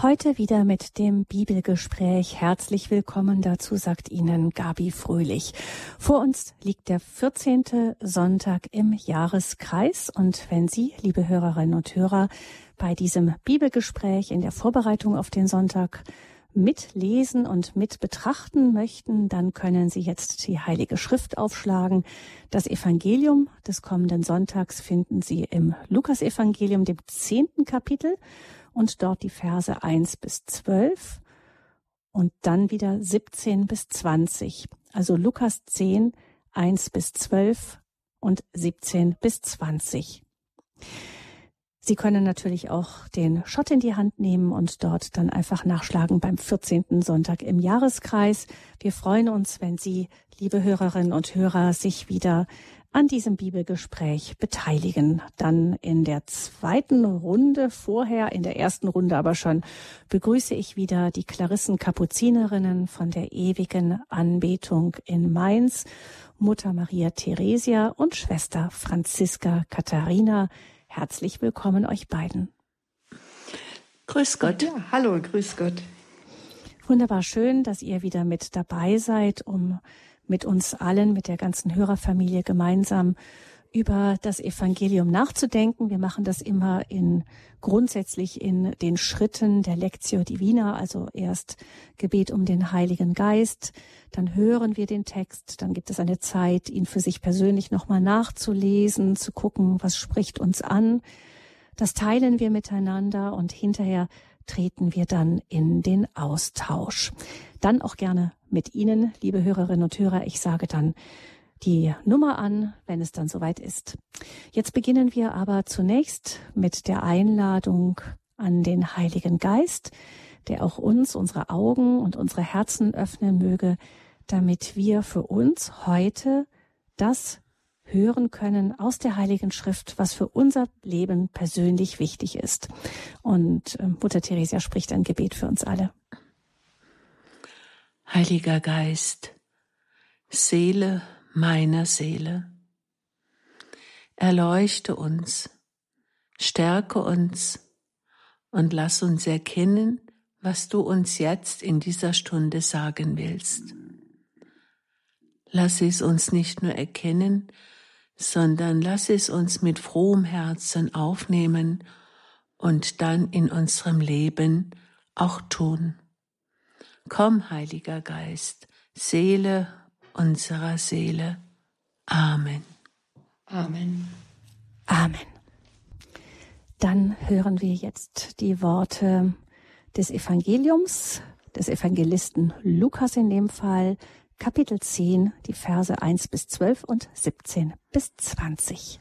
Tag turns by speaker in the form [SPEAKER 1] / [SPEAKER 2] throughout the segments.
[SPEAKER 1] Heute wieder mit dem Bibelgespräch. Herzlich willkommen dazu, sagt Ihnen Gabi Fröhlich. Vor uns liegt der 14. Sonntag im Jahreskreis und wenn Sie, liebe Hörerinnen und Hörer, bei diesem Bibelgespräch in der Vorbereitung auf den Sonntag mitlesen und mit betrachten möchten, dann können Sie jetzt die Heilige Schrift aufschlagen. Das Evangelium des kommenden Sonntags finden Sie im Lukasevangelium, dem zehnten Kapitel und dort die Verse 1 bis 12 und dann wieder 17 bis 20. Also Lukas 10, 1 bis 12 und 17 bis 20. Sie können natürlich auch den Schott in die Hand nehmen und dort dann einfach nachschlagen beim 14. Sonntag im Jahreskreis. Wir freuen uns, wenn Sie, liebe Hörerinnen und Hörer, sich wieder an diesem Bibelgespräch beteiligen. Dann in der zweiten Runde, vorher in der ersten Runde aber schon, begrüße ich wieder die Klarissen Kapuzinerinnen von der ewigen Anbetung in Mainz, Mutter Maria Theresia und Schwester Franziska Katharina. Herzlich willkommen euch beiden.
[SPEAKER 2] Grüß Gott. Ja,
[SPEAKER 3] hallo, grüß Gott.
[SPEAKER 1] Wunderbar schön, dass ihr wieder mit dabei seid, um mit uns allen, mit der ganzen Hörerfamilie gemeinsam über das Evangelium nachzudenken. Wir machen das immer in grundsätzlich in den Schritten der Lectio Divina, also erst Gebet um den Heiligen Geist, dann hören wir den Text, dann gibt es eine Zeit, ihn für sich persönlich nochmal nachzulesen, zu gucken, was spricht uns an. Das teilen wir miteinander und hinterher treten wir dann in den Austausch. Dann auch gerne mit Ihnen, liebe Hörerinnen und Hörer. Ich sage dann die Nummer an, wenn es dann soweit ist. Jetzt beginnen wir aber zunächst mit der Einladung an den Heiligen Geist, der auch uns unsere Augen und unsere Herzen öffnen möge, damit wir für uns heute das hören können aus der Heiligen Schrift, was für unser Leben persönlich wichtig ist. Und äh, Mutter Theresia spricht ein Gebet für uns alle.
[SPEAKER 2] Heiliger Geist, Seele meiner Seele, erleuchte uns, stärke uns und lass uns erkennen, was du uns jetzt in dieser Stunde sagen willst. Lass es uns nicht nur erkennen, sondern lass es uns mit frohem Herzen aufnehmen und dann in unserem Leben auch tun. Komm, Heiliger Geist, Seele unserer Seele. Amen.
[SPEAKER 3] Amen.
[SPEAKER 1] Amen. Dann hören wir jetzt die Worte des Evangeliums, des Evangelisten Lukas in dem Fall, Kapitel 10, die Verse 1 bis 12 und 17 bis 20.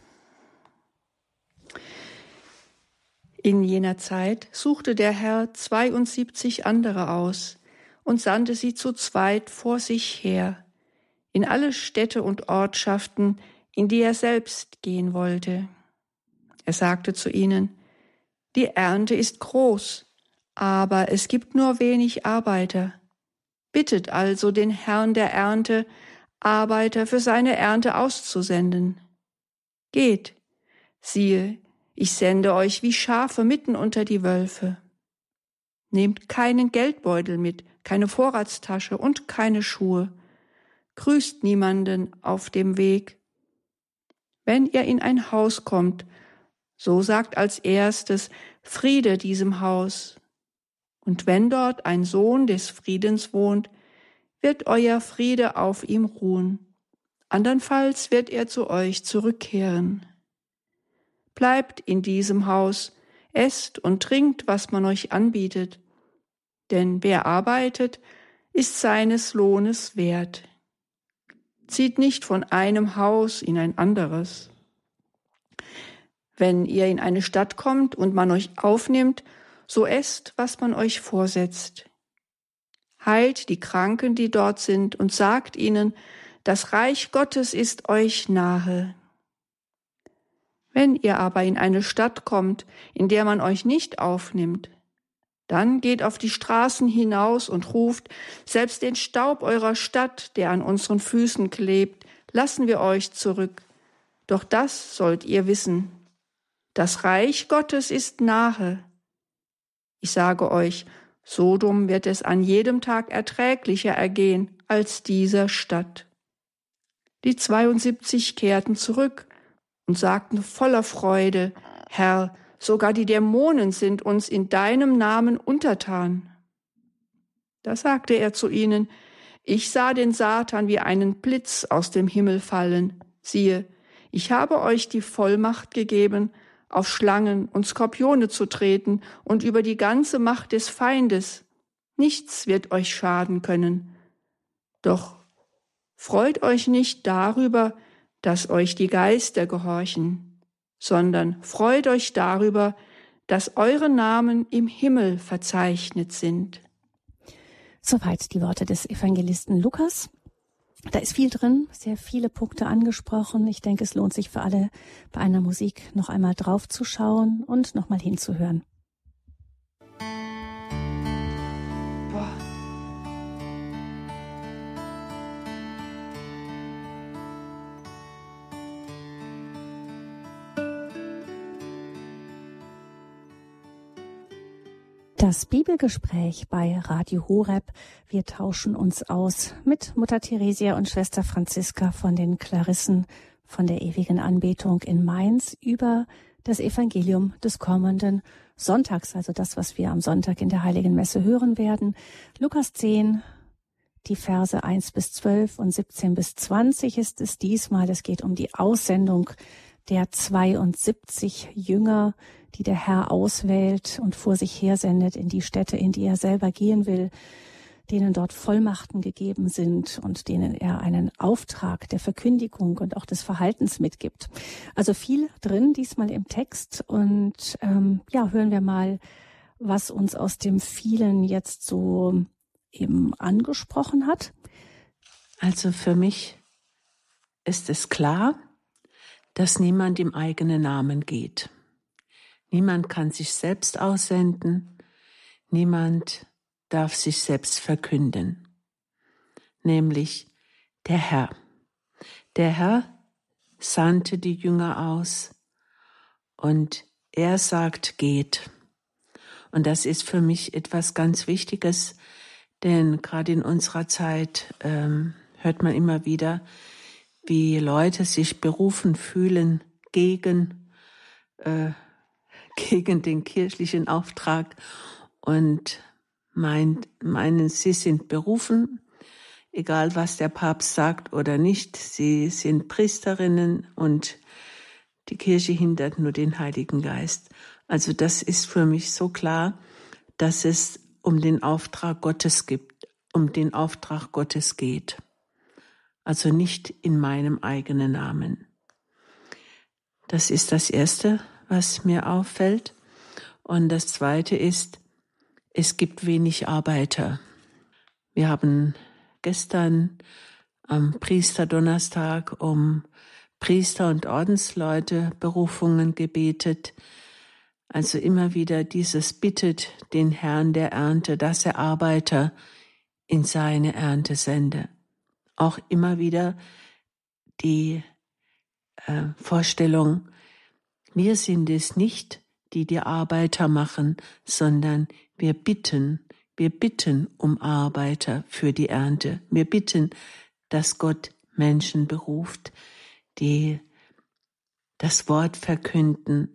[SPEAKER 3] In jener Zeit suchte der Herr 72 andere aus, und sandte sie zu zweit vor sich her, in alle Städte und Ortschaften, in die er selbst gehen wollte. Er sagte zu ihnen, Die Ernte ist groß, aber es gibt nur wenig Arbeiter. Bittet also den Herrn der Ernte, Arbeiter für seine Ernte auszusenden. Geht, siehe, ich sende euch wie Schafe mitten unter die Wölfe. Nehmt keinen Geldbeutel mit, keine Vorratstasche und keine Schuhe. Grüßt niemanden auf dem Weg. Wenn ihr in ein Haus kommt, so sagt als erstes Friede diesem Haus. Und wenn dort ein Sohn des Friedens wohnt, wird euer Friede auf ihm ruhen. Andernfalls wird er zu euch zurückkehren. Bleibt in diesem Haus, esst und trinkt, was man euch anbietet, denn wer arbeitet, ist seines Lohnes wert. Zieht nicht von einem Haus in ein anderes. Wenn ihr in eine Stadt kommt und man euch aufnimmt, so esst, was man euch vorsetzt. Heilt die Kranken, die dort sind, und sagt ihnen, das Reich Gottes ist euch nahe. Wenn ihr aber in eine Stadt kommt, in der man euch nicht aufnimmt, dann geht auf die Straßen hinaus und ruft, selbst den Staub eurer Stadt, der an unseren Füßen klebt, lassen wir euch zurück. Doch das sollt ihr wissen. Das Reich Gottes ist nahe. Ich sage euch, Sodom wird es an jedem Tag erträglicher ergehen als dieser Stadt. Die 72 kehrten zurück und sagten voller Freude, Herr, sogar die Dämonen sind uns in deinem Namen untertan. Da sagte er zu ihnen, ich sah den Satan wie einen Blitz aus dem Himmel fallen. Siehe, ich habe euch die Vollmacht gegeben, auf Schlangen und Skorpione zu treten und über die ganze Macht des Feindes. Nichts wird euch schaden können. Doch freut euch nicht darüber, dass euch die Geister gehorchen, sondern freut euch darüber, dass eure Namen im Himmel verzeichnet sind.
[SPEAKER 1] Soweit die Worte des Evangelisten Lukas. Da ist viel drin, sehr viele Punkte angesprochen. Ich denke, es lohnt sich für alle bei einer Musik noch einmal draufzuschauen und nochmal hinzuhören. Das Bibelgespräch bei Radio Horeb. Wir tauschen uns aus mit Mutter Theresia und Schwester Franziska von den Klarissen von der ewigen Anbetung in Mainz über das Evangelium des kommenden Sonntags, also das, was wir am Sonntag in der Heiligen Messe hören werden. Lukas 10, die Verse 1 bis 12 und 17 bis 20 ist es diesmal. Es geht um die Aussendung der 72 Jünger, die der Herr auswählt und vor sich hersendet in die Städte, in die er selber gehen will, denen dort Vollmachten gegeben sind und denen er einen Auftrag der Verkündigung und auch des Verhaltens mitgibt. Also viel drin diesmal im Text und ähm, ja, hören wir mal, was uns aus dem vielen jetzt so eben angesprochen hat.
[SPEAKER 2] Also für mich ist es klar, dass niemand im eigenen Namen geht. Niemand kann sich selbst aussenden, niemand darf sich selbst verkünden, nämlich der Herr. Der Herr sandte die Jünger aus und er sagt, geht. Und das ist für mich etwas ganz Wichtiges, denn gerade in unserer Zeit ähm, hört man immer wieder, wie Leute sich berufen fühlen gegen äh, gegen den kirchlichen Auftrag und meint, meinen, sie sind berufen, egal was der Papst sagt oder nicht. Sie sind Priesterinnen und die Kirche hindert nur den Heiligen Geist. Also das ist für mich so klar, dass es um den Auftrag Gottes gibt, um den Auftrag Gottes geht. Also nicht in meinem eigenen Namen. Das ist das Erste, was mir auffällt. Und das Zweite ist, es gibt wenig Arbeiter. Wir haben gestern am Priesterdonnerstag um Priester und Ordensleute Berufungen gebetet. Also immer wieder dieses bittet den Herrn der Ernte, dass er Arbeiter in seine Ernte sende. Auch immer wieder die äh, Vorstellung, wir sind es nicht, die die Arbeiter machen, sondern wir bitten, wir bitten um Arbeiter für die Ernte. Wir bitten, dass Gott Menschen beruft, die das Wort verkünden,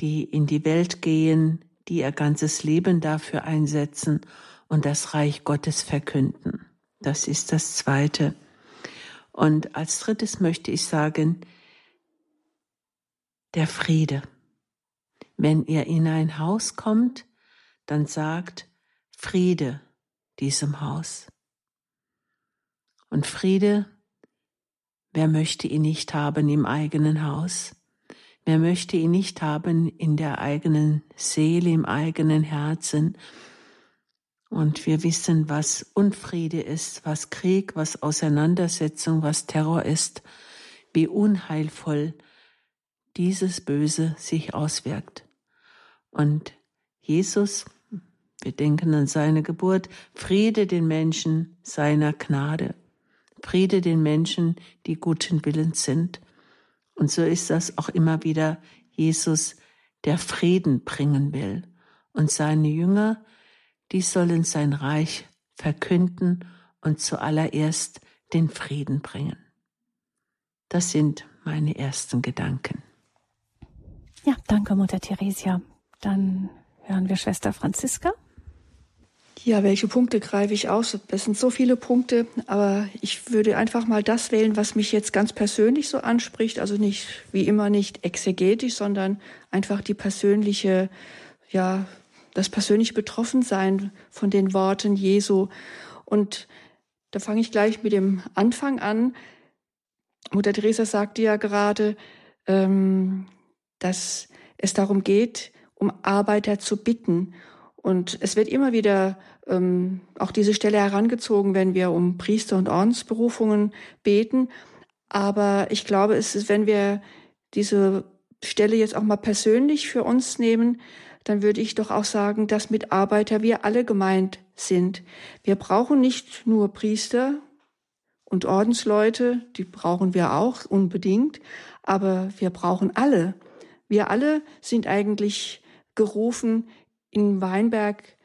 [SPEAKER 2] die in die Welt gehen, die ihr ganzes Leben dafür einsetzen und das Reich Gottes verkünden. Das ist das Zweite. Und als drittes möchte ich sagen, der Friede. Wenn ihr in ein Haus kommt, dann sagt Friede diesem Haus. Und Friede, wer möchte ihn nicht haben im eigenen Haus? Wer möchte ihn nicht haben in der eigenen Seele, im eigenen Herzen? Und wir wissen, was Unfriede ist, was Krieg, was Auseinandersetzung, was Terror ist, wie unheilvoll dieses Böse sich auswirkt. Und Jesus, wir denken an seine Geburt, Friede den Menschen seiner Gnade, Friede den Menschen, die guten Willens sind. Und so ist das auch immer wieder Jesus, der Frieden bringen will. und seine Jünger, die sollen sein Reich verkünden und zuallererst den Frieden bringen. Das sind meine ersten Gedanken.
[SPEAKER 1] Ja, danke, Mutter Theresia. Dann hören wir Schwester Franziska.
[SPEAKER 3] Ja, welche Punkte greife ich aus? Es sind so viele Punkte, aber ich würde einfach mal das wählen, was mich jetzt ganz persönlich so anspricht. Also nicht, wie immer, nicht exegetisch, sondern einfach die persönliche, ja, das persönliche Betroffensein von den Worten Jesu. Und da fange ich gleich mit dem Anfang an. Mutter Teresa sagte ja gerade, ähm, dass es darum geht, um Arbeiter zu bitten. Und es wird immer wieder ähm, auch diese Stelle herangezogen, wenn wir um Priester- und Ordensberufungen beten. Aber ich glaube, es ist, wenn wir diese Stelle jetzt auch mal persönlich für uns nehmen, dann würde ich doch auch sagen, dass mit Arbeiter wir alle gemeint sind. Wir brauchen nicht nur Priester und Ordensleute, die brauchen wir auch unbedingt, aber wir brauchen alle. Wir alle sind eigentlich gerufen, in Weinberg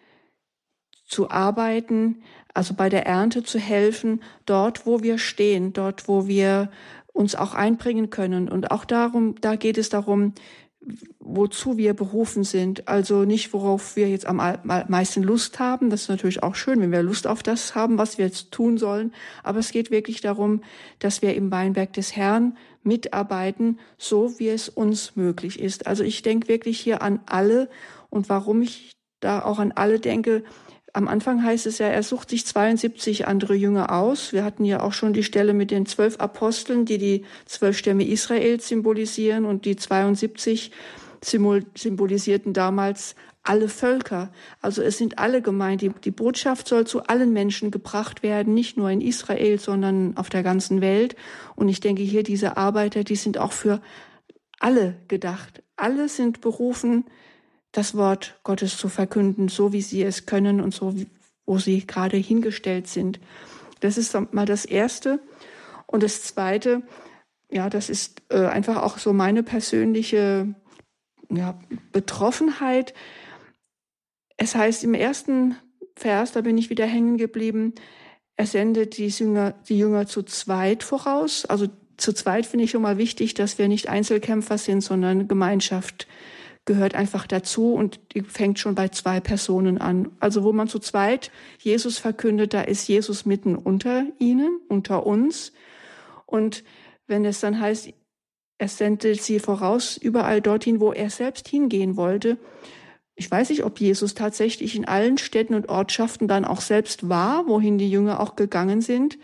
[SPEAKER 3] zu arbeiten, also bei der Ernte zu helfen, dort, wo wir stehen, dort, wo wir uns auch einbringen können. Und auch darum, da geht es darum, wozu wir berufen sind. Also nicht, worauf wir jetzt am meisten Lust haben. Das ist natürlich auch schön, wenn wir Lust auf das haben, was wir jetzt tun sollen. Aber es geht wirklich darum, dass wir im Weinberg des Herrn mitarbeiten, so wie es uns möglich ist. Also ich denke wirklich hier an alle und warum ich da auch an alle denke, am Anfang heißt es ja, er sucht sich 72 andere Jünger aus. Wir hatten ja auch schon die Stelle mit den zwölf Aposteln, die die zwölf Stämme Israels symbolisieren und die 72 symbolisierten damals alle Völker. Also es sind alle gemeint. Die, Botschaft soll zu allen Menschen gebracht werden, nicht nur in Israel, sondern auf der ganzen Welt. Und ich denke hier, diese Arbeiter, die sind auch für alle gedacht. Alle sind berufen, das Wort Gottes zu verkünden, so wie sie es können und so, wo sie gerade hingestellt sind. Das ist mal das Erste. Und das Zweite, ja, das ist äh, einfach auch so meine persönliche ja, Betroffenheit. Es heißt im ersten Vers, da bin ich wieder hängen geblieben, er sendet die Jünger, die Jünger zu zweit voraus. Also zu zweit finde ich schon mal wichtig, dass wir nicht Einzelkämpfer sind, sondern Gemeinschaft gehört einfach dazu und die fängt schon bei zwei Personen an. Also wo man zu zweit Jesus verkündet, da ist Jesus mitten unter ihnen, unter uns. Und wenn es dann heißt, er sendet sie voraus überall dorthin, wo er selbst hingehen wollte. Ich weiß nicht, ob Jesus tatsächlich in allen Städten und Ortschaften dann auch selbst war, wohin die Jünger auch gegangen sind.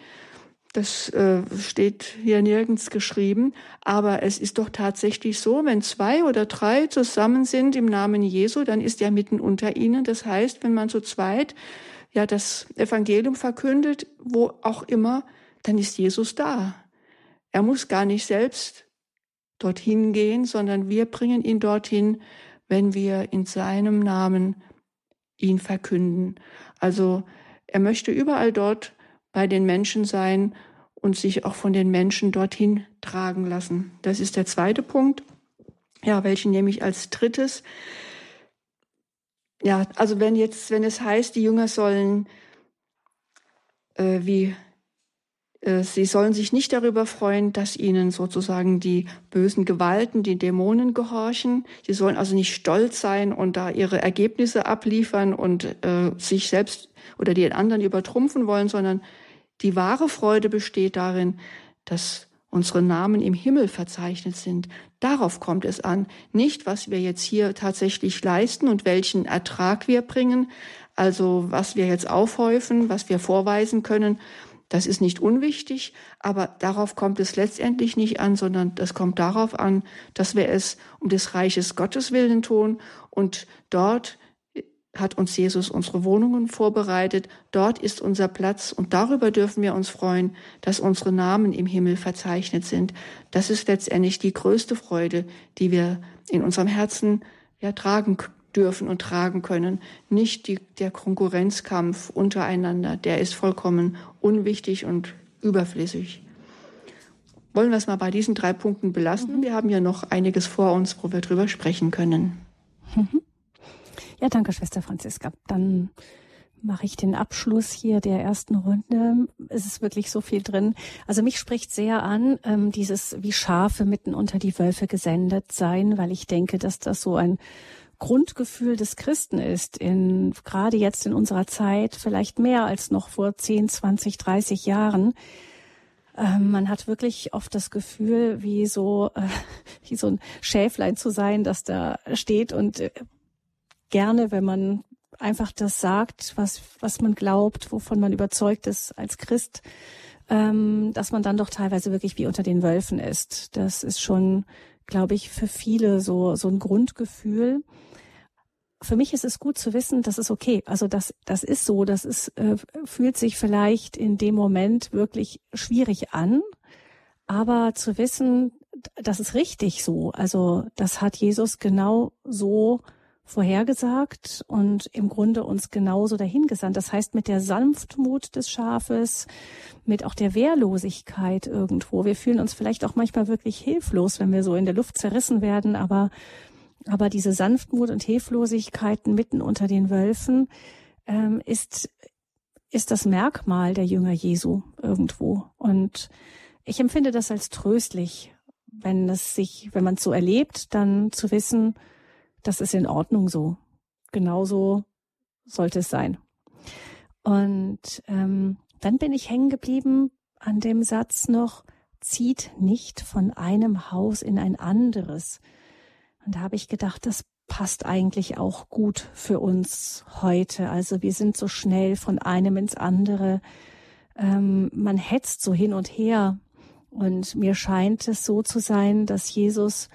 [SPEAKER 3] Das äh, steht hier nirgends geschrieben, aber es ist doch tatsächlich so, wenn zwei oder drei zusammen sind im Namen Jesu, dann ist er mitten unter ihnen. Das heißt, wenn man zu zweit ja das Evangelium verkündet, wo auch immer, dann ist Jesus da. Er muss gar nicht selbst dorthin gehen, sondern wir bringen ihn dorthin, wenn wir in seinem Namen ihn verkünden. Also er möchte überall dort bei den Menschen sein und sich auch von den Menschen dorthin tragen lassen. Das ist der zweite Punkt. Ja, welchen nehme ich als drittes? Ja, also wenn jetzt, wenn es heißt, die Jünger sollen, äh, wie, äh, sie sollen sich nicht darüber freuen, dass ihnen sozusagen die bösen Gewalten, die Dämonen gehorchen. Sie sollen also nicht stolz sein und da ihre Ergebnisse abliefern und äh, sich selbst oder die anderen übertrumpfen wollen, sondern die wahre Freude besteht darin, dass unsere Namen im Himmel verzeichnet sind. Darauf kommt es an, nicht was wir jetzt hier tatsächlich leisten und welchen Ertrag wir bringen, also was wir jetzt aufhäufen, was wir vorweisen können. Das ist nicht unwichtig, aber darauf kommt es letztendlich nicht an, sondern das kommt darauf an, dass wir es um des Reiches Gottes willen tun und dort hat uns Jesus unsere Wohnungen vorbereitet. Dort ist unser Platz und darüber dürfen wir uns freuen, dass unsere Namen im Himmel verzeichnet sind. Das ist letztendlich die größte Freude, die wir in unserem Herzen ja, tragen dürfen und tragen können. Nicht die, der Konkurrenzkampf untereinander, der ist vollkommen unwichtig und überflüssig. Wollen wir es mal bei diesen drei Punkten belassen? Mhm. Wir haben ja noch einiges vor uns, wo wir drüber sprechen können.
[SPEAKER 1] Mhm. Ja, danke, Schwester Franziska. Dann mache ich den Abschluss hier der ersten Runde. Es ist wirklich so viel drin. Also mich spricht sehr an, ähm, dieses wie Schafe mitten unter die Wölfe gesendet sein, weil ich denke, dass das so ein Grundgefühl des Christen ist, in, gerade jetzt in unserer Zeit, vielleicht mehr als noch vor 10, 20, 30 Jahren. Ähm, man hat wirklich oft das Gefühl, wie so, äh, wie so ein Schäflein zu sein, das da steht und äh, gerne, wenn man einfach das sagt, was, was man glaubt, wovon man überzeugt ist als Christ, ähm, dass man dann doch teilweise wirklich wie unter den Wölfen ist. Das ist schon, glaube ich, für viele so, so ein Grundgefühl. Für mich ist es gut zu wissen, das ist okay. Also das, das ist so, das ist, äh, fühlt sich vielleicht in dem Moment wirklich schwierig an, aber zu wissen, das ist richtig so. Also das hat Jesus genau so vorhergesagt und im Grunde uns genauso dahingesandt. Das heißt, mit der Sanftmut des Schafes, mit auch der Wehrlosigkeit irgendwo. Wir fühlen uns vielleicht auch manchmal wirklich hilflos, wenn wir so in der Luft zerrissen werden, aber, aber diese Sanftmut und Hilflosigkeiten mitten unter den Wölfen ähm, ist, ist das Merkmal der Jünger Jesu irgendwo. Und ich empfinde das als tröstlich, wenn es sich, wenn man es so erlebt, dann zu wissen, das ist in Ordnung so. Genauso sollte es sein. Und ähm, dann bin ich hängen geblieben an dem Satz noch, zieht nicht von einem Haus in ein anderes. Und da habe ich gedacht, das passt eigentlich auch gut für uns heute. Also wir sind so schnell von einem ins andere. Ähm, man hetzt so hin und her. Und mir scheint es so zu sein, dass Jesus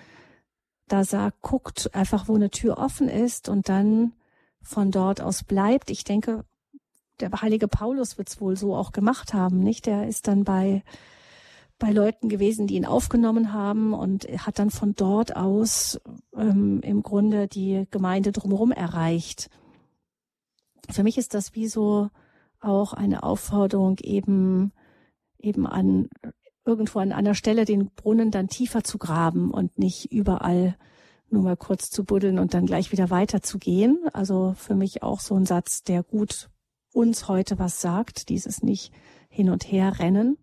[SPEAKER 1] da sagt, guckt einfach, wo eine Tür offen ist und dann von dort aus bleibt. Ich denke, der heilige Paulus wird es wohl so auch gemacht haben, nicht? Der ist dann bei bei Leuten gewesen, die ihn aufgenommen haben und hat dann von dort aus ähm, im Grunde die Gemeinde drumherum erreicht. Für mich ist das wie so auch eine Aufforderung eben eben an irgendwo an einer Stelle den Brunnen dann tiefer zu graben und nicht überall nur mal kurz zu buddeln und dann gleich wieder weiter zu gehen. Also für mich auch so ein Satz, der gut uns heute was sagt, dieses nicht hin und her rennen,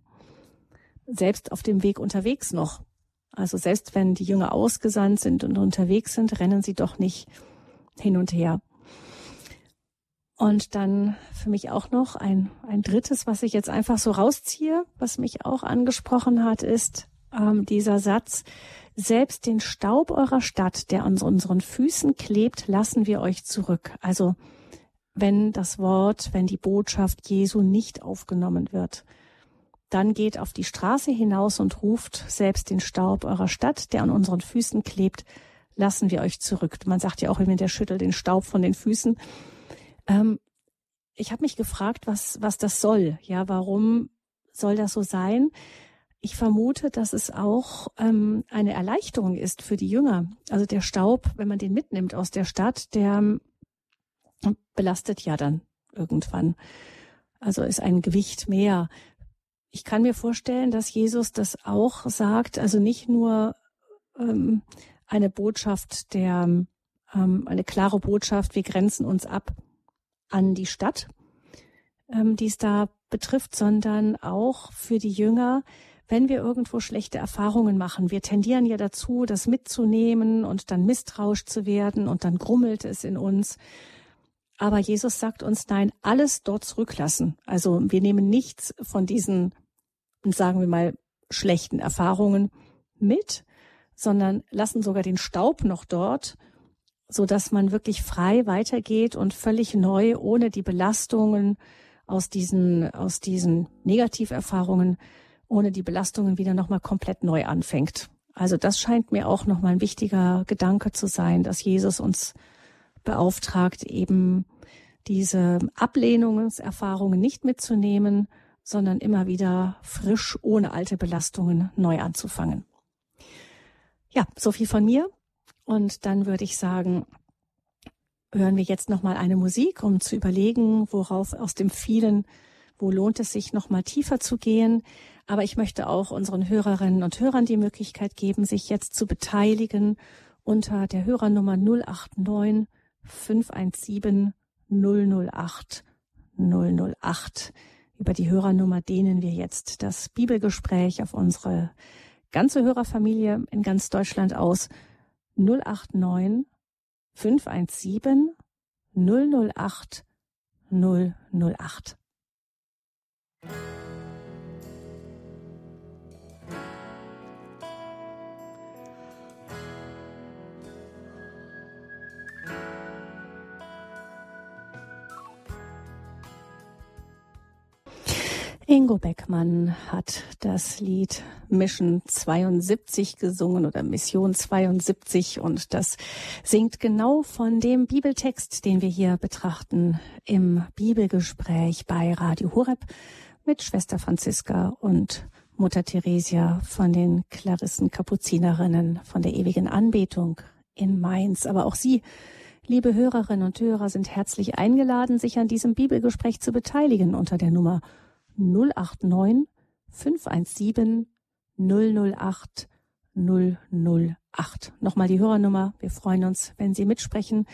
[SPEAKER 1] selbst auf dem Weg unterwegs noch. Also selbst wenn die Jünger ausgesandt sind und unterwegs sind, rennen sie doch nicht hin und her. Und dann für mich auch noch ein, ein drittes, was ich jetzt einfach so rausziehe, was mich auch angesprochen hat, ist ähm, dieser Satz, selbst den Staub eurer Stadt, der an unseren Füßen klebt, lassen wir euch zurück. Also wenn das Wort, wenn die Botschaft Jesu nicht aufgenommen wird, dann geht auf die Straße hinaus und ruft, selbst den Staub eurer Stadt, der an unseren Füßen klebt, lassen wir euch zurück. Man sagt ja auch immer, der schüttelt den Staub von den Füßen. Ähm, ich habe mich gefragt, was, was das soll. Ja, warum soll das so sein? Ich vermute, dass es auch ähm, eine Erleichterung ist für die Jünger. Also der Staub, wenn man den mitnimmt aus der Stadt, der ähm, belastet ja dann irgendwann. Also ist ein Gewicht mehr. Ich kann mir vorstellen, dass Jesus das auch sagt, also nicht nur ähm, eine Botschaft der, ähm, eine klare Botschaft, wir grenzen uns ab, an die Stadt, ähm, die es da betrifft, sondern auch für die Jünger, wenn wir irgendwo schlechte Erfahrungen machen. Wir tendieren ja dazu, das mitzunehmen und dann misstrauisch zu werden und dann grummelt es in uns. Aber Jesus sagt uns, nein, alles dort zurücklassen. Also wir nehmen nichts von diesen, sagen wir mal, schlechten Erfahrungen mit, sondern lassen sogar den Staub noch dort so dass man wirklich frei weitergeht und völlig neu, ohne die Belastungen aus diesen, aus diesen Negativerfahrungen, ohne die Belastungen wieder nochmal komplett neu anfängt. Also das scheint mir auch nochmal ein wichtiger Gedanke zu sein, dass Jesus uns beauftragt, eben diese Ablehnungserfahrungen nicht mitzunehmen, sondern immer wieder frisch, ohne alte Belastungen neu anzufangen. Ja, so viel von mir. Und dann würde ich sagen, hören wir jetzt noch mal eine Musik, um zu überlegen, worauf aus dem vielen, wo lohnt es sich noch mal tiefer zu gehen. Aber ich möchte auch unseren Hörerinnen und Hörern die Möglichkeit geben, sich jetzt zu beteiligen unter der Hörernummer 089 517 008 008. Über die Hörernummer dehnen wir jetzt das Bibelgespräch auf unsere ganze Hörerfamilie in ganz Deutschland aus. 089 517 008 008. Ingo Beckmann hat das Lied Mission 72 gesungen oder Mission 72 und das singt genau von dem Bibeltext, den wir hier betrachten im Bibelgespräch bei Radio Horeb mit Schwester Franziska und Mutter Theresia von den Klarissen Kapuzinerinnen von der ewigen Anbetung in Mainz. Aber auch Sie, liebe Hörerinnen und Hörer, sind herzlich eingeladen, sich an diesem Bibelgespräch zu beteiligen unter der Nummer 089 517 008 008. Nochmal die Hörernummer. Wir freuen uns, wenn Sie mitsprechen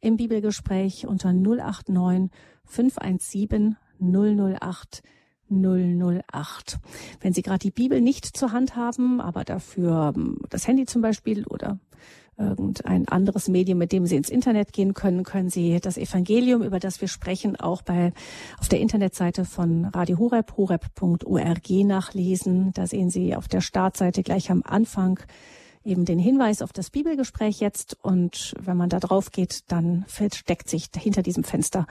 [SPEAKER 1] im Bibelgespräch unter 089 517 008 008. Wenn Sie gerade die Bibel nicht zur Hand haben, aber dafür ähm, das Handy zum Beispiel oder irgendein anderes Medium, mit dem Sie ins Internet gehen können, können Sie das Evangelium, über das wir sprechen, auch bei auf der Internetseite von Radio Horeb, horeb.org nachlesen. Da sehen Sie auf der Startseite gleich am Anfang eben den Hinweis auf das Bibelgespräch jetzt. Und wenn man da drauf geht, dann versteckt sich hinter diesem Fenster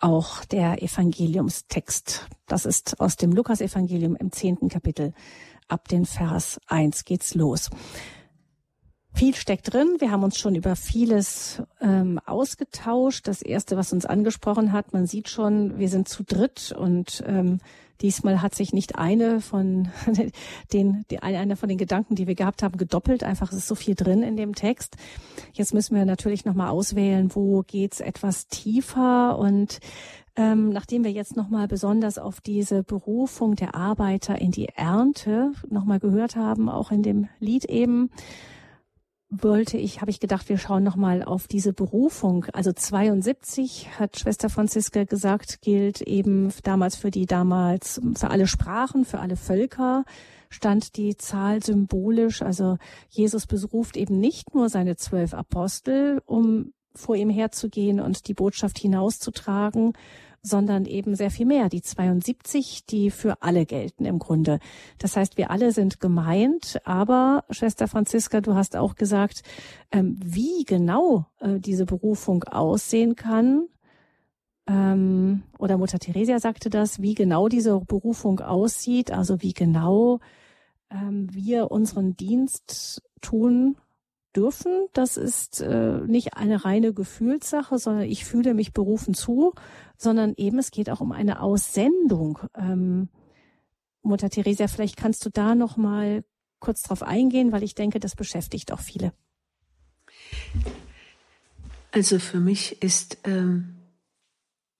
[SPEAKER 1] auch der Evangeliumstext. Das ist aus dem Lukas-Evangelium im zehnten Kapitel. Ab den Vers 1 geht's los. Viel steckt drin. Wir haben uns schon über vieles ähm, ausgetauscht. Das erste, was uns angesprochen hat, man sieht schon, wir sind zu dritt und ähm, diesmal hat sich nicht eine von den, die, eine von den Gedanken, die wir gehabt haben, gedoppelt. Einfach es ist so viel drin in dem Text. Jetzt müssen wir natürlich nochmal auswählen, wo geht's etwas tiefer und ähm, nachdem wir jetzt nochmal besonders auf diese Berufung der Arbeiter in die Ernte nochmal gehört haben, auch in dem Lied eben, wollte ich, habe ich gedacht, wir schauen nochmal auf diese Berufung. Also 72 hat Schwester Franziska gesagt, gilt eben damals für die damals, für alle Sprachen, für alle Völker stand die Zahl symbolisch. Also Jesus beruft eben nicht nur seine zwölf Apostel, um vor ihm herzugehen und die Botschaft hinauszutragen, sondern eben sehr viel mehr, die 72, die für alle gelten im Grunde. Das heißt, wir alle sind gemeint, aber Schwester Franziska, du hast auch gesagt, ähm, wie genau äh, diese Berufung aussehen kann, ähm, oder Mutter Theresia sagte das, wie genau diese Berufung aussieht, also wie genau ähm, wir unseren Dienst tun dürfen. Das ist äh, nicht eine reine Gefühlssache, sondern ich fühle mich berufen zu, sondern eben es geht auch um eine Aussendung. Ähm, Mutter Theresia, vielleicht kannst du da noch mal kurz drauf eingehen, weil ich denke, das beschäftigt auch viele.
[SPEAKER 2] Also für mich ist, ähm,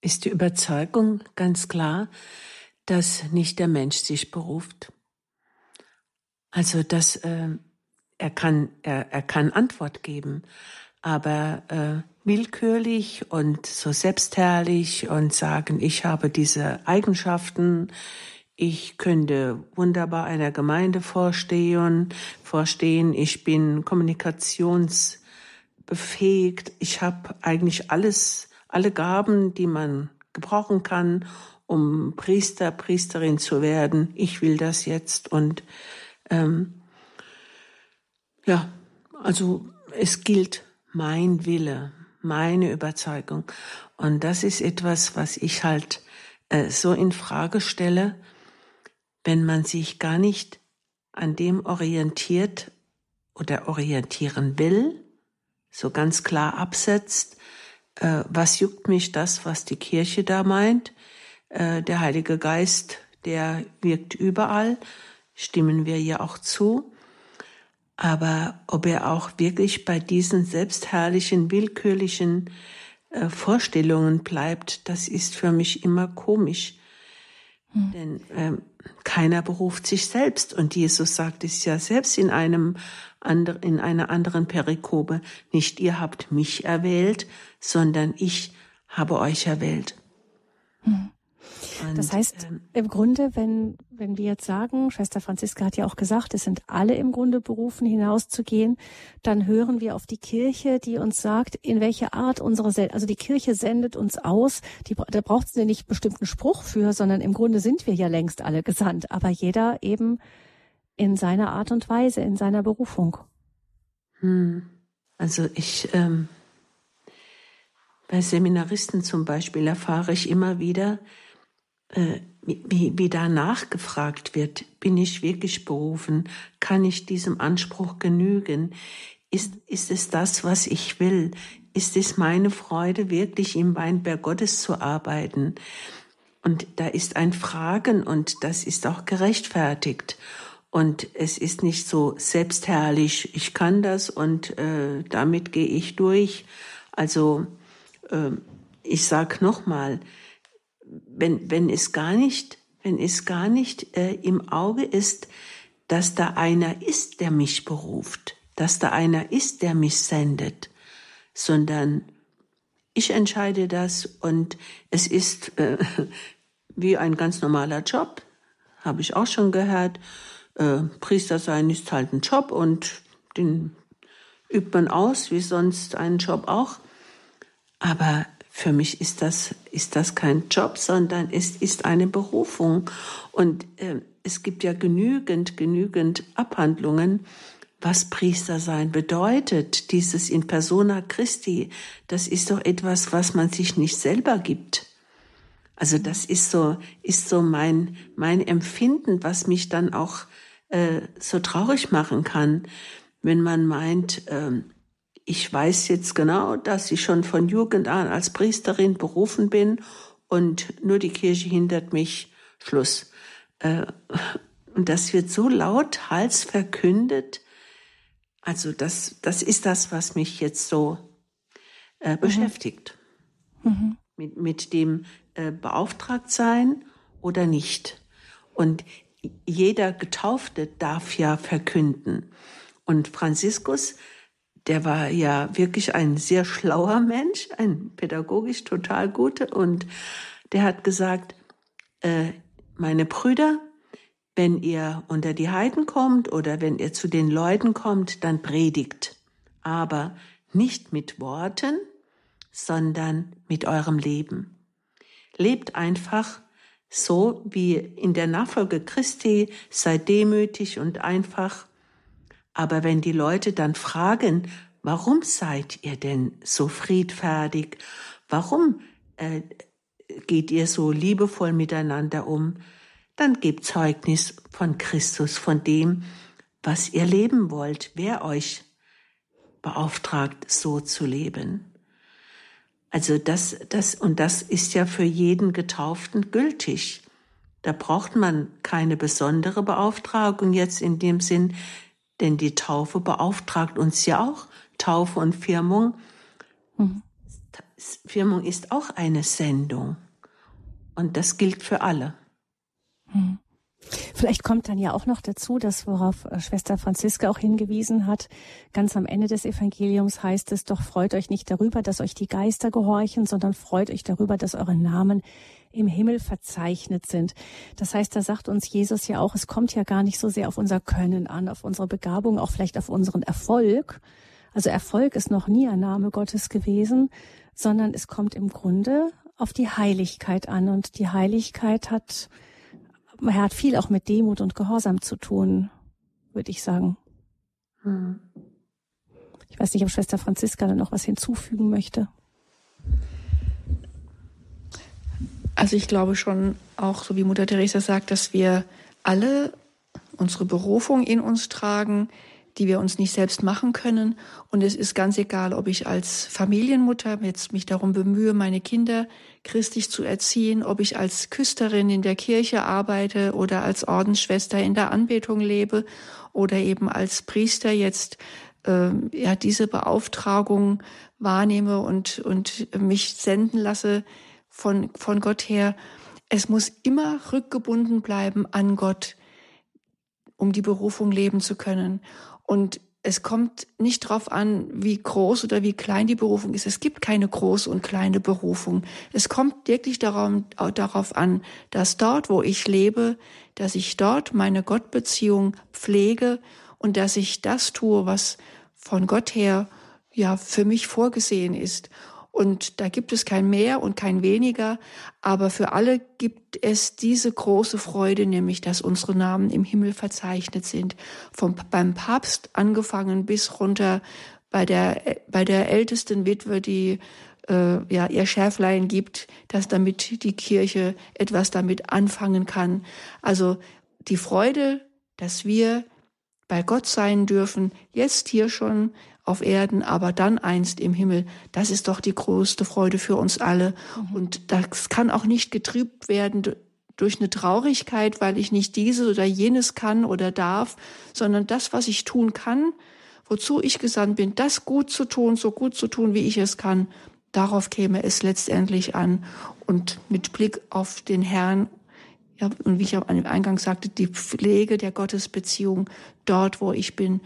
[SPEAKER 2] ist die Überzeugung ganz klar, dass nicht der Mensch sich beruft. Also dass äh, er kann er, er kann Antwort geben, aber äh, willkürlich und so selbstherrlich und sagen, ich habe diese Eigenschaften, ich könnte wunderbar einer Gemeinde vorstehen, vorstehen, ich bin kommunikationsbefähigt, ich habe eigentlich alles, alle Gaben, die man gebrauchen kann, um Priester, Priesterin zu werden. Ich will das jetzt und ähm, ja, also es gilt mein Wille, meine Überzeugung. Und das ist etwas, was ich halt äh, so in Frage stelle, wenn man sich gar nicht an dem orientiert oder orientieren will, so ganz klar absetzt, äh, was juckt mich das, was die Kirche da meint, äh, der Heilige Geist, der wirkt überall, stimmen wir ja auch zu. Aber ob er auch wirklich bei diesen selbstherrlichen, willkürlichen äh, Vorstellungen bleibt, das ist für mich immer komisch. Hm. Denn ähm, keiner beruft sich selbst. Und Jesus sagt es ja selbst in einem andre, in einer anderen Perikope. Nicht ihr habt mich erwählt, sondern ich habe euch erwählt.
[SPEAKER 1] Hm. Und, das heißt, ähm, im Grunde, wenn, wenn wir jetzt sagen, Schwester Franziska hat ja auch gesagt, es sind alle im Grunde berufen, hinauszugehen, dann hören wir auf die Kirche, die uns sagt, in welche Art unsere, also die Kirche sendet uns aus, die, da braucht sie nicht bestimmten Spruch für, sondern im Grunde sind wir ja längst alle gesandt, aber jeder eben in seiner Art und Weise, in seiner Berufung.
[SPEAKER 2] Hm. Also ich, ähm, bei Seminaristen zum Beispiel erfahre ich immer wieder, äh, wie, wie da nachgefragt wird, bin ich wirklich berufen? Kann ich diesem Anspruch genügen? Ist, ist es das, was ich will? Ist es meine Freude, wirklich im Weinberg Gottes zu arbeiten? Und da ist ein Fragen und das ist auch gerechtfertigt. Und es ist nicht so selbstherrlich, ich kann das und äh, damit gehe ich durch. Also äh, ich sag nochmal, wenn, wenn es gar nicht, wenn es gar nicht äh, im Auge ist, dass da einer ist, der mich beruft, dass da einer ist, der mich sendet, sondern ich entscheide das und es ist äh, wie ein ganz normaler Job, habe ich auch schon gehört. Äh, Priester sein ist halt ein Job und den übt man aus, wie sonst einen Job auch. Aber für mich ist das, ist das kein Job, sondern es ist eine Berufung. Und äh, es gibt ja genügend, genügend Abhandlungen, was Priester sein bedeutet. Dieses in persona Christi, das ist doch etwas, was man sich nicht selber gibt. Also das ist so, ist so mein, mein Empfinden, was mich dann auch äh, so traurig machen kann, wenn man meint, äh, ich weiß jetzt genau, dass ich schon von Jugend an als Priesterin berufen bin und nur die Kirche hindert mich. Schluss. Äh, und das wird so lauthals verkündet. Also das, das ist das, was mich jetzt so äh, mhm. beschäftigt. Mhm. Mit, mit dem äh, Beauftragtsein oder nicht. Und jeder Getaufte darf ja verkünden. Und Franziskus der war ja wirklich ein sehr schlauer Mensch, ein pädagogisch total guter und der hat gesagt, äh, meine Brüder, wenn ihr unter die Heiden kommt oder wenn ihr zu den Leuten kommt, dann predigt, aber nicht mit Worten, sondern mit eurem Leben. Lebt einfach so wie in der Nachfolge Christi, seid demütig und einfach aber wenn die Leute dann fragen, warum seid ihr denn so friedfertig? Warum äh, geht ihr so liebevoll miteinander um? Dann gebt Zeugnis von Christus, von dem, was ihr leben wollt, wer euch beauftragt, so zu leben. Also das, das, und das ist ja für jeden Getauften gültig. Da braucht man keine besondere Beauftragung jetzt in dem Sinn, denn die Taufe beauftragt uns ja auch. Taufe und Firmung. Mhm. Firmung ist auch eine Sendung. Und das gilt für alle.
[SPEAKER 1] Mhm. Vielleicht kommt dann ja auch noch dazu, dass worauf äh, Schwester Franziska auch hingewiesen hat, ganz am Ende des Evangeliums heißt es doch, freut euch nicht darüber, dass euch die Geister gehorchen, sondern freut euch darüber, dass eure Namen im Himmel verzeichnet sind. Das heißt, da sagt uns Jesus ja auch, es kommt ja gar nicht so sehr auf unser Können an, auf unsere Begabung, auch vielleicht auf unseren Erfolg. Also Erfolg ist noch nie ein Name Gottes gewesen, sondern es kommt im Grunde auf die Heiligkeit an. Und die Heiligkeit hat, hat viel auch mit Demut und Gehorsam zu tun, würde ich sagen. Hm. Ich weiß nicht, ob Schwester Franziska da noch was hinzufügen möchte.
[SPEAKER 3] Also ich glaube schon auch, so wie Mutter Teresa sagt, dass wir alle unsere Berufung in uns tragen, die wir uns nicht selbst machen können. Und es ist ganz egal, ob ich als Familienmutter jetzt mich darum bemühe, meine Kinder christlich zu erziehen, ob ich als Küsterin in der Kirche arbeite oder als Ordensschwester in der Anbetung lebe oder eben als Priester jetzt äh, ja diese Beauftragung wahrnehme und und mich senden lasse von, von Gott her. es muss immer rückgebunden bleiben an Gott, um die Berufung leben zu können. Und es kommt nicht darauf an, wie groß oder wie klein die Berufung ist. Es gibt keine große und kleine Berufung. Es kommt wirklich darauf an, dass dort, wo ich lebe, dass ich dort meine Gottbeziehung pflege und dass ich das tue, was von Gott her ja für mich vorgesehen ist. Und da gibt es kein mehr und kein weniger, aber für alle gibt es diese große Freude, nämlich dass unsere Namen im Himmel verzeichnet sind. Vom, beim Papst angefangen bis runter bei der, bei der ältesten Witwe, die äh, ja, ihr Schärflein gibt, dass damit die Kirche etwas damit anfangen kann. Also die Freude, dass wir bei Gott sein dürfen, jetzt hier schon auf Erden, aber dann einst im Himmel. Das ist doch die größte Freude für uns alle. Mhm. Und das kann auch nicht getrübt werden durch eine Traurigkeit, weil ich nicht dieses oder jenes kann oder darf, sondern das, was ich tun kann, wozu ich gesandt bin, das gut zu tun, so gut zu tun, wie ich es kann, darauf käme es letztendlich an. Und mit Blick auf den Herrn, ja, und wie ich am Eingang sagte, die Pflege der Gottesbeziehung dort, wo ich bin,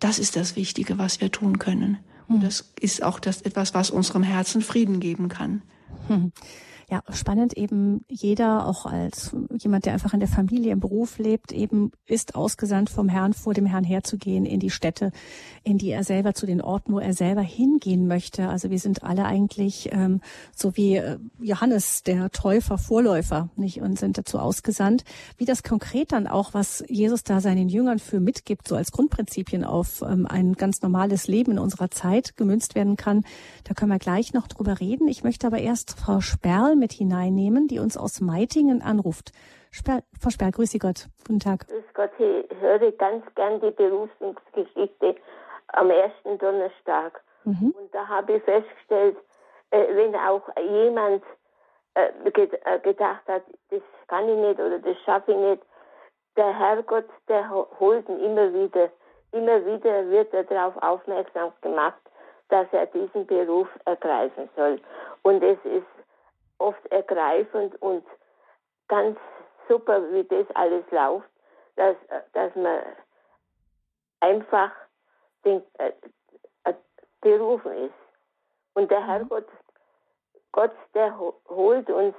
[SPEAKER 3] das ist das Wichtige, was wir tun können. Und hm. das ist auch das etwas, was unserem Herzen Frieden geben kann.
[SPEAKER 1] Hm. Ja, spannend eben jeder, auch als jemand, der einfach in der Familie, im Beruf lebt, eben ist ausgesandt vom Herrn, vor dem Herrn herzugehen in die Städte, in die er selber, zu den Orten, wo er selber hingehen möchte. Also wir sind alle eigentlich ähm, so wie äh, Johannes, der Täufer, Vorläufer, nicht, und sind dazu ausgesandt. Wie das konkret dann auch, was Jesus da seinen Jüngern für mitgibt, so als Grundprinzipien auf ähm, ein ganz normales Leben in unserer Zeit gemünzt werden kann, da können wir gleich noch drüber reden. Ich möchte aber erst Frau Sperl mit hineinnehmen, die uns aus Meitingen anruft. Sperl, Frau Sperl, grüß Sie Gott. Guten Tag.
[SPEAKER 4] Grüß Gott, ich höre ganz gern die Berufungsgeschichte am ersten Donnerstag. Mhm. Und da habe ich festgestellt, äh, wenn auch jemand äh, äh, gedacht hat, das kann ich nicht oder das schaffe ich nicht, der Herrgott, der holt ihn immer wieder. Immer wieder wird er darauf aufmerksam gemacht, dass er diesen Beruf ergreifen soll. Und es ist oft ergreifend und ganz super, wie das alles läuft, dass, dass man einfach den, äh, äh, berufen ist. Und der mhm. Herrgott, Gott, der holt uns,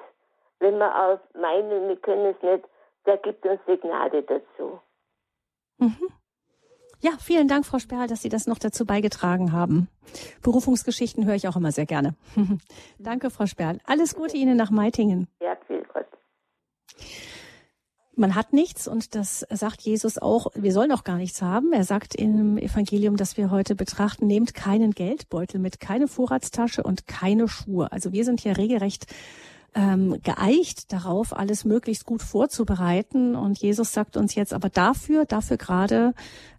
[SPEAKER 4] wenn wir auch meinen, wir können es nicht, der gibt uns die Gnade dazu.
[SPEAKER 1] Mhm. Ja, vielen Dank, Frau Sperl, dass Sie das noch dazu beigetragen haben. Berufungsgeschichten höre ich auch immer sehr gerne. Danke, Frau Sperl. Alles Gute Ihnen nach Meitingen.
[SPEAKER 4] Ja, viel Gott.
[SPEAKER 1] Man hat nichts und das sagt Jesus auch, wir sollen auch gar nichts haben. Er sagt im Evangelium, das wir heute betrachten, nehmt keinen Geldbeutel mit, keine Vorratstasche und keine Schuhe. Also wir sind hier regelrecht ähm, geeicht darauf, alles möglichst gut vorzubereiten. Und Jesus sagt uns jetzt aber dafür, dafür gerade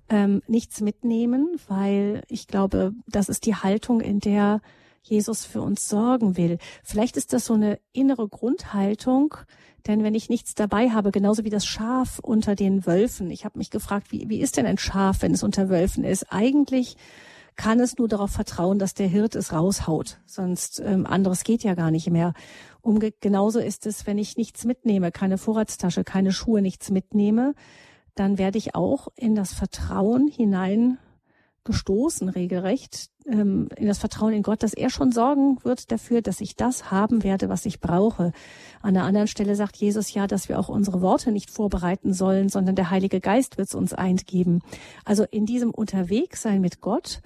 [SPEAKER 1] ähm, nichts mitnehmen, weil ich glaube, das ist die Haltung, in der Jesus für uns sorgen will. Vielleicht ist das so eine innere Grundhaltung, denn wenn ich nichts dabei habe, genauso wie das Schaf unter den Wölfen, ich habe mich gefragt, wie, wie ist denn ein Schaf, wenn es unter Wölfen ist? Eigentlich kann es nur darauf vertrauen, dass der Hirt es raushaut. Sonst ähm, anderes geht ja gar nicht mehr. Umge genauso ist es, wenn ich nichts mitnehme, keine Vorratstasche, keine Schuhe, nichts mitnehme, dann werde ich auch in das Vertrauen hinein gestoßen, regelrecht, ähm, in das Vertrauen in Gott, dass er schon sorgen wird dafür, dass ich das haben werde, was ich brauche. An der anderen Stelle sagt Jesus ja, dass wir auch unsere Worte nicht vorbereiten sollen, sondern der Heilige Geist wird es uns eingeben. Also in diesem Unterwegssein mit Gott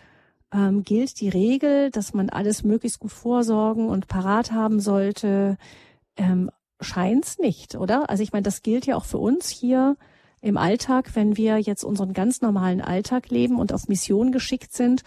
[SPEAKER 1] ähm, gilt die Regel, dass man alles möglichst gut vorsorgen und parat haben sollte. Ähm, scheint's nicht, oder? Also ich meine, das gilt ja auch für uns hier im Alltag, wenn wir jetzt unseren ganz normalen Alltag leben und auf Mission geschickt sind,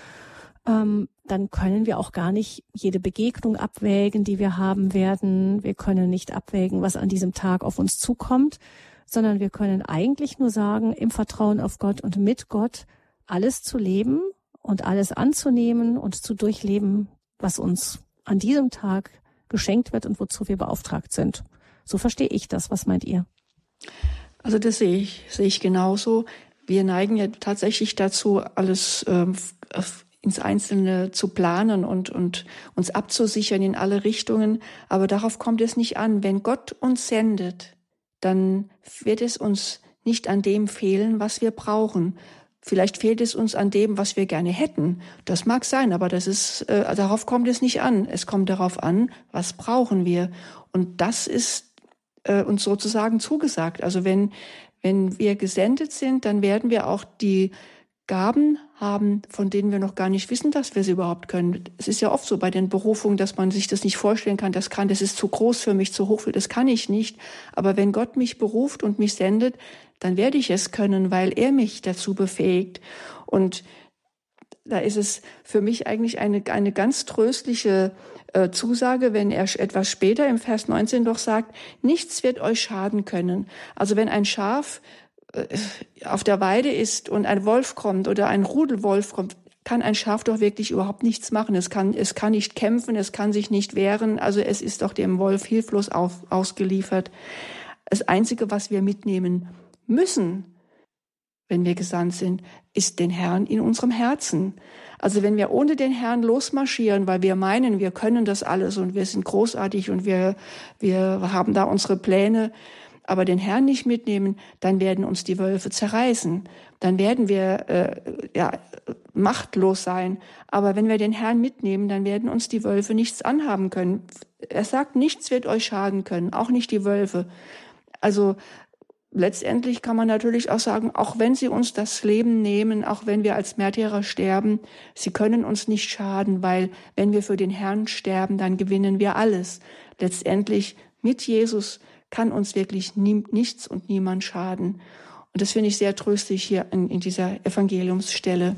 [SPEAKER 1] ähm, dann können wir auch gar nicht jede Begegnung abwägen, die wir haben werden. Wir können nicht abwägen, was an diesem Tag auf uns zukommt, sondern wir können eigentlich nur sagen, im Vertrauen auf Gott und mit Gott alles zu leben und alles anzunehmen und zu durchleben, was uns an diesem Tag geschenkt wird und wozu wir beauftragt sind. So verstehe ich das. Was meint ihr?
[SPEAKER 3] Also das sehe ich, sehe ich genauso. Wir neigen ja tatsächlich dazu, alles ähm, ins Einzelne zu planen und, und uns abzusichern in alle Richtungen. Aber darauf kommt es nicht an. Wenn Gott uns sendet, dann wird es uns nicht an dem fehlen, was wir brauchen. Vielleicht fehlt es uns an dem, was wir gerne hätten. Das mag sein, aber das ist, äh, darauf kommt es nicht an. Es kommt darauf an, was brauchen wir. Und das ist äh, uns sozusagen zugesagt. Also wenn, wenn wir gesendet sind, dann werden wir auch die Gaben haben, von denen wir noch gar nicht wissen, dass wir sie überhaupt können. Es ist ja oft so bei den Berufungen, dass man sich das nicht vorstellen kann, das kann, das ist zu groß für mich, zu hoch für, das kann ich nicht. Aber wenn Gott mich beruft und mich sendet, dann werde ich es können, weil er mich dazu befähigt. Und da ist es für mich eigentlich eine, eine ganz tröstliche Zusage, wenn er etwas später im Vers 19 doch sagt, nichts wird euch schaden können. Also wenn ein Schaf äh, auf der Weide ist und ein Wolf kommt oder ein Rudelwolf kommt, kann ein Schaf doch wirklich überhaupt nichts machen. Es kann, es kann nicht kämpfen, es kann sich nicht wehren. Also es ist doch dem Wolf hilflos auf, ausgeliefert. Das Einzige, was wir mitnehmen müssen, wenn wir gesandt sind, ist den Herrn in unserem Herzen. Also wenn wir ohne den Herrn losmarschieren, weil wir meinen, wir können das alles und wir sind großartig und wir, wir haben da unsere Pläne, aber den Herrn nicht mitnehmen, dann werden uns die Wölfe zerreißen. Dann werden wir äh, ja, machtlos sein. Aber wenn wir den Herrn mitnehmen, dann werden uns die Wölfe nichts anhaben können. Er sagt, nichts wird euch schaden können, auch nicht die Wölfe. Also letztendlich kann man natürlich auch sagen, auch wenn sie uns das Leben nehmen, auch wenn wir als Märtyrer sterben, sie können uns nicht schaden, weil wenn wir für den Herrn sterben, dann gewinnen wir alles. Letztendlich mit Jesus kann uns wirklich nie, nichts und niemand schaden. Und das finde ich sehr tröstlich hier in, in dieser Evangeliumsstelle.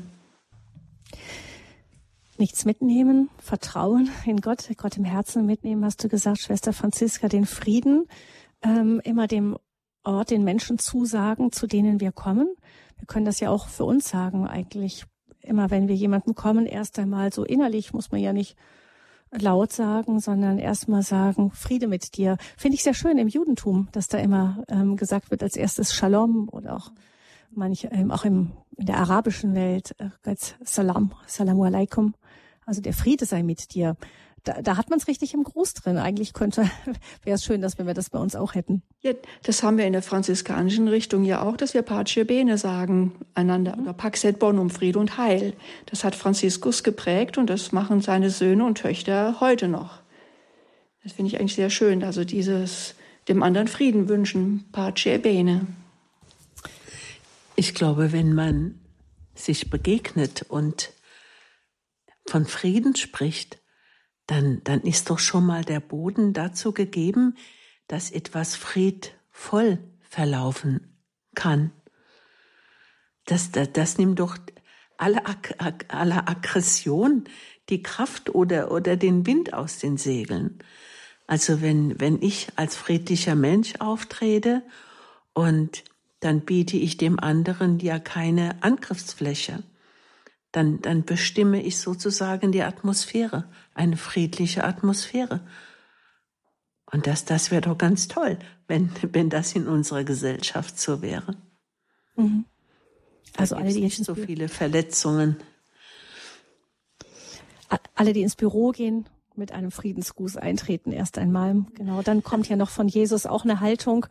[SPEAKER 1] Nichts mitnehmen, Vertrauen in Gott, Gott im Herzen mitnehmen, hast du gesagt, Schwester Franziska, den Frieden, ähm, immer dem Ort, den Menschen zusagen, zu denen wir kommen. Wir können das ja auch für uns sagen, eigentlich immer, wenn wir jemanden kommen, erst einmal so innerlich, muss man ja nicht laut sagen, sondern erstmal sagen, Friede mit dir. Finde ich sehr schön im Judentum, dass da immer ähm, gesagt wird als erstes Shalom oder auch manche, ähm, auch im, in der arabischen Welt äh, Salam, Salamu alaikum. Also der Friede sei mit dir da, da hat man es richtig im Gruß drin. Eigentlich könnte, wäre es schön, dass wir das bei uns auch hätten.
[SPEAKER 3] Ja, das haben wir in der franziskanischen Richtung ja auch, dass wir Pace Bene sagen einander mhm. oder Pax et Bonum, Friede und Heil. Das hat Franziskus geprägt und das machen seine Söhne und Töchter heute noch. Das finde ich eigentlich sehr schön. Also dieses dem anderen Frieden wünschen, Pace Bene.
[SPEAKER 2] Ich glaube, wenn man sich begegnet und von Frieden spricht, dann, dann ist doch schon mal der Boden dazu gegeben, dass etwas friedvoll verlaufen kann. Das, das, das nimmt doch alle, alle Aggression die Kraft oder, oder den Wind aus den Segeln. Also wenn, wenn ich als friedlicher Mensch auftrete und dann biete ich dem anderen ja keine Angriffsfläche dann, dann bestimme ich sozusagen die Atmosphäre, eine friedliche Atmosphäre. Und das, das wäre doch ganz toll, wenn, wenn das in unserer Gesellschaft so wäre. Mhm. Also alle, die nicht so viele Verletzungen.
[SPEAKER 1] Alle, die ins Büro gehen, mit einem Friedensgruß eintreten erst einmal. Genau, dann kommt ja noch von Jesus auch eine Haltung,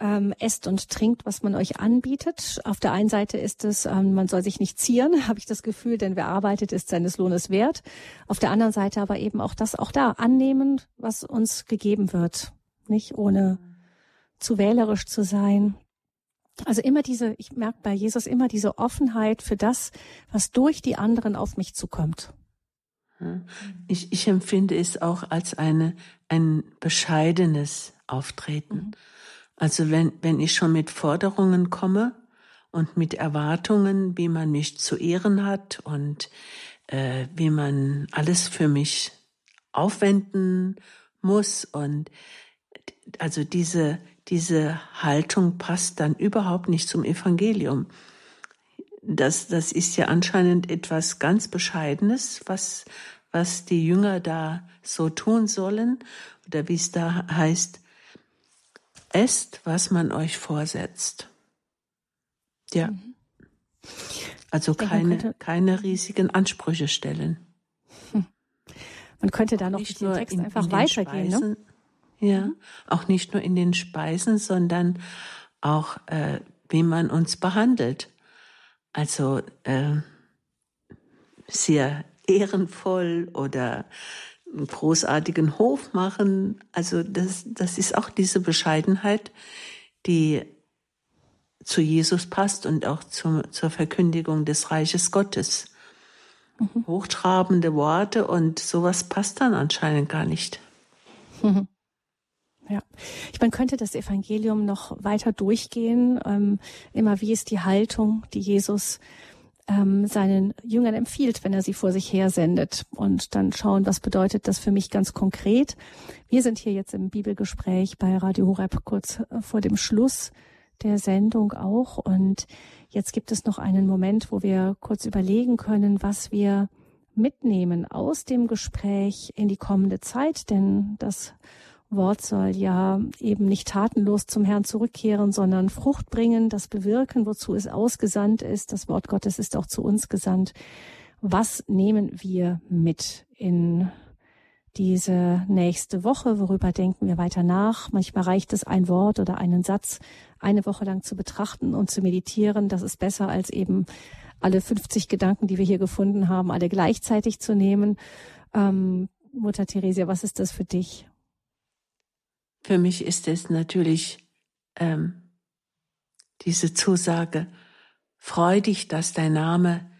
[SPEAKER 1] ähm, esst und trinkt, was man euch anbietet. Auf der einen Seite ist es, ähm, man soll sich nicht zieren, habe ich das Gefühl, denn wer arbeitet, ist seines Lohnes wert. Auf der anderen Seite aber eben auch das, auch da annehmen, was uns gegeben wird, nicht ohne zu wählerisch zu sein. Also immer diese, ich merke bei Jesus immer diese Offenheit für das, was durch die anderen auf mich zukommt.
[SPEAKER 2] Ich, ich empfinde es auch als eine, ein bescheidenes Auftreten. Mhm. Also wenn, wenn ich schon mit Forderungen komme und mit Erwartungen, wie man mich zu ehren hat und äh, wie man alles für mich aufwenden muss und also diese, diese Haltung passt dann überhaupt nicht zum Evangelium. Das, das ist ja anscheinend etwas ganz Bescheidenes, was, was die Jünger da so tun sollen, oder wie es da heißt, Esst, was man euch vorsetzt. Ja. Mhm. Also keine, keine riesigen Ansprüche stellen. Hm.
[SPEAKER 1] Man könnte da noch nicht den Text in, einfach in weitergehen, ne? Speisen,
[SPEAKER 2] ne? Ja, auch nicht nur in den Speisen, sondern auch, äh, wie man uns behandelt. Also äh, sehr ehrenvoll oder einen großartigen Hof machen. Also das, das ist auch diese Bescheidenheit, die zu Jesus passt und auch zu, zur Verkündigung des Reiches Gottes. Mhm. Hochtrabende Worte und sowas passt dann anscheinend gar nicht.
[SPEAKER 1] Mhm. Ja, ich meine, könnte das Evangelium noch weiter durchgehen. Ähm, immer wie ist die Haltung, die Jesus ähm, seinen Jüngern empfiehlt, wenn er sie vor sich her sendet. Und dann schauen, was bedeutet das für mich ganz konkret. Wir sind hier jetzt im Bibelgespräch bei Radio Horeb kurz äh, vor dem Schluss der Sendung auch. Und jetzt gibt es noch einen Moment, wo wir kurz überlegen können, was wir mitnehmen aus dem Gespräch in die kommende Zeit, denn das Wort soll ja eben nicht tatenlos zum Herrn zurückkehren, sondern Frucht bringen, das bewirken, wozu es ausgesandt ist. Das Wort Gottes ist auch zu uns gesandt. Was nehmen wir mit in diese nächste Woche? Worüber denken wir weiter nach? Manchmal reicht es ein Wort oder einen Satz eine Woche lang zu betrachten und zu meditieren. Das ist besser als eben alle 50 Gedanken, die wir hier gefunden haben, alle gleichzeitig zu nehmen. Ähm, Mutter Theresia, was ist das für dich?
[SPEAKER 2] Für mich ist es natürlich ähm, diese Zusage, freu dich, dass dein Name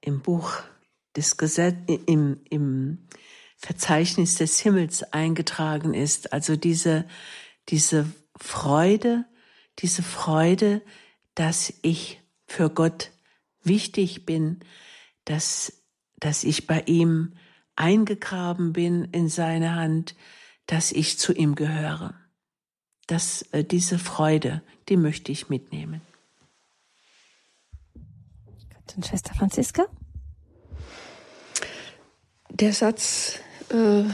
[SPEAKER 2] im Buch des Gesetz, im, im Verzeichnis des Himmels eingetragen ist. Also diese, diese Freude, diese Freude, dass ich für Gott wichtig bin, dass, dass ich bei ihm eingegraben bin in seine Hand, dass ich zu ihm gehöre. Das, äh, diese Freude, die möchte ich mitnehmen.
[SPEAKER 1] Dann Schwester Franziska?
[SPEAKER 3] Der Satz äh,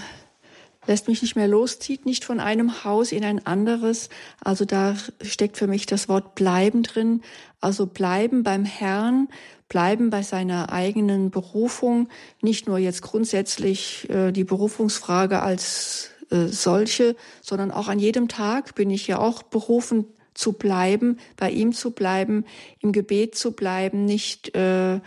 [SPEAKER 3] lässt mich nicht mehr los, zieht nicht von einem Haus in ein anderes. Also da steckt für mich das Wort bleiben drin. Also bleiben beim Herrn, bleiben bei seiner eigenen Berufung, nicht nur jetzt grundsätzlich äh, die Berufungsfrage als äh, solche, sondern auch an jedem Tag bin ich ja auch berufen zu bleiben, bei ihm zu bleiben, im Gebet zu bleiben, nicht äh,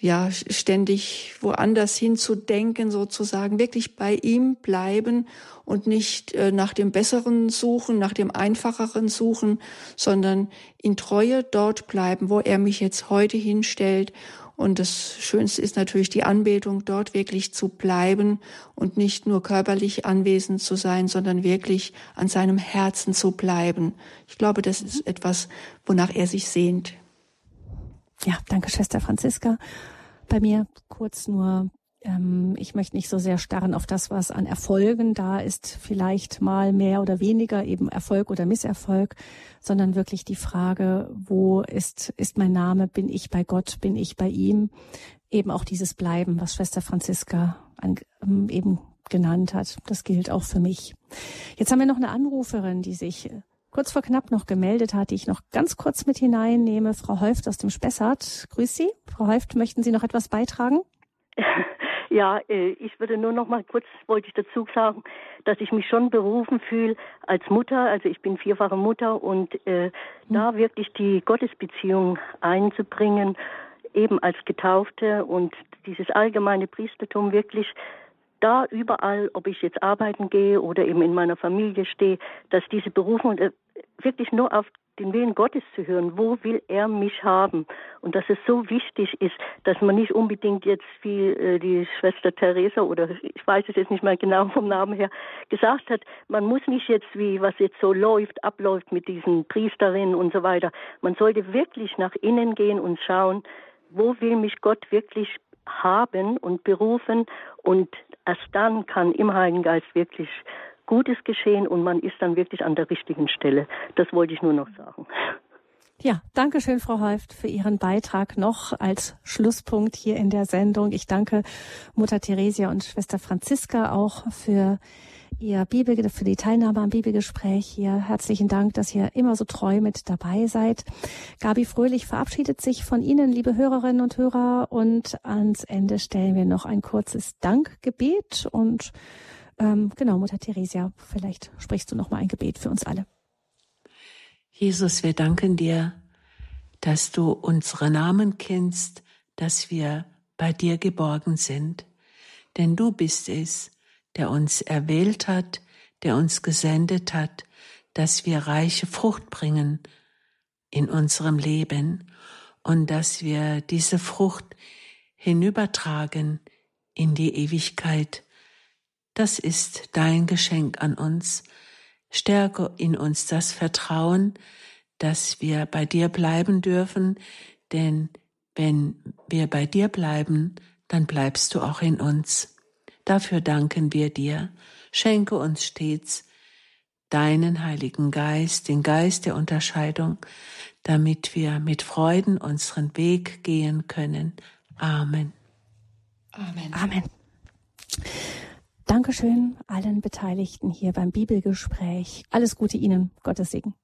[SPEAKER 3] ja ständig woanders hinzudenken, sozusagen wirklich bei ihm bleiben und nicht äh, nach dem Besseren suchen, nach dem Einfacheren suchen, sondern in Treue dort bleiben, wo er mich jetzt heute hinstellt und das Schönste ist natürlich die Anbetung, dort wirklich zu bleiben und nicht nur körperlich anwesend zu sein, sondern wirklich an seinem Herzen zu bleiben. Ich glaube, das ist etwas, wonach er sich sehnt.
[SPEAKER 1] Ja, danke, Schwester Franziska. Bei mir kurz nur ähm, ich möchte nicht so sehr starren auf das, was an Erfolgen da ist, vielleicht mal mehr oder weniger eben Erfolg oder Misserfolg, sondern wirklich die Frage, wo ist, ist mein Name, bin ich bei Gott, bin ich bei ihm? Eben auch dieses Bleiben, was Schwester Franziska an, ähm, eben genannt hat. Das gilt auch für mich. Jetzt haben wir noch eine Anruferin, die sich kurz vor knapp noch gemeldet hat, die ich noch ganz kurz mit hineinnehme. Frau Häuft aus dem Spessart. Grüß Sie. Frau Häuft, möchten Sie noch etwas beitragen?
[SPEAKER 5] Ja, äh, ich würde nur noch mal kurz, wollte ich dazu sagen, dass ich mich schon berufen fühle als Mutter, also ich bin vierfache Mutter und äh, mhm. da wirklich die Gottesbeziehung einzubringen, eben als Getaufte und dieses allgemeine Priestertum wirklich da überall, ob ich jetzt arbeiten gehe oder eben in meiner Familie stehe, dass diese Berufung äh, wirklich nur auf den Willen Gottes zu hören. Wo will er mich haben? Und dass es so wichtig ist, dass man nicht unbedingt jetzt wie äh, die Schwester Theresa oder ich weiß es jetzt nicht mal genau vom Namen her gesagt hat, man muss nicht jetzt wie was jetzt so läuft, abläuft mit diesen Priesterinnen und so weiter. Man sollte wirklich nach innen gehen und schauen, wo will mich Gott wirklich haben und berufen und erst dann kann im Heiligen Geist wirklich Gutes geschehen und man ist dann wirklich an der richtigen Stelle. Das wollte ich nur noch sagen.
[SPEAKER 1] Ja, danke schön, Frau Häuft, für Ihren Beitrag noch als Schlusspunkt hier in der Sendung. Ich danke Mutter Theresia und Schwester Franziska auch für Ihr Bibel, für die Teilnahme am Bibelgespräch hier. Herzlichen Dank, dass ihr immer so treu mit dabei seid. Gabi Fröhlich verabschiedet sich von Ihnen, liebe Hörerinnen und Hörer. Und ans Ende stellen wir noch ein kurzes Dankgebet. Und ähm, genau, Mutter Theresia, vielleicht sprichst du noch mal ein Gebet für uns alle.
[SPEAKER 2] Jesus, wir danken dir, dass du unsere Namen kennst, dass wir bei dir geborgen sind. Denn du bist es, der uns erwählt hat, der uns gesendet hat, dass wir reiche Frucht bringen in unserem Leben und dass wir diese Frucht hinübertragen in die Ewigkeit. Das ist dein Geschenk an uns. Stärke in uns das Vertrauen, dass wir bei dir bleiben dürfen, denn wenn wir bei dir bleiben, dann bleibst du auch in uns. Dafür danken wir dir. Schenke uns stets deinen Heiligen Geist, den Geist der Unterscheidung, damit wir mit Freuden unseren Weg gehen können. Amen.
[SPEAKER 1] Amen. Amen. Dankeschön allen Beteiligten hier beim Bibelgespräch. Alles Gute Ihnen. Gottes Segen.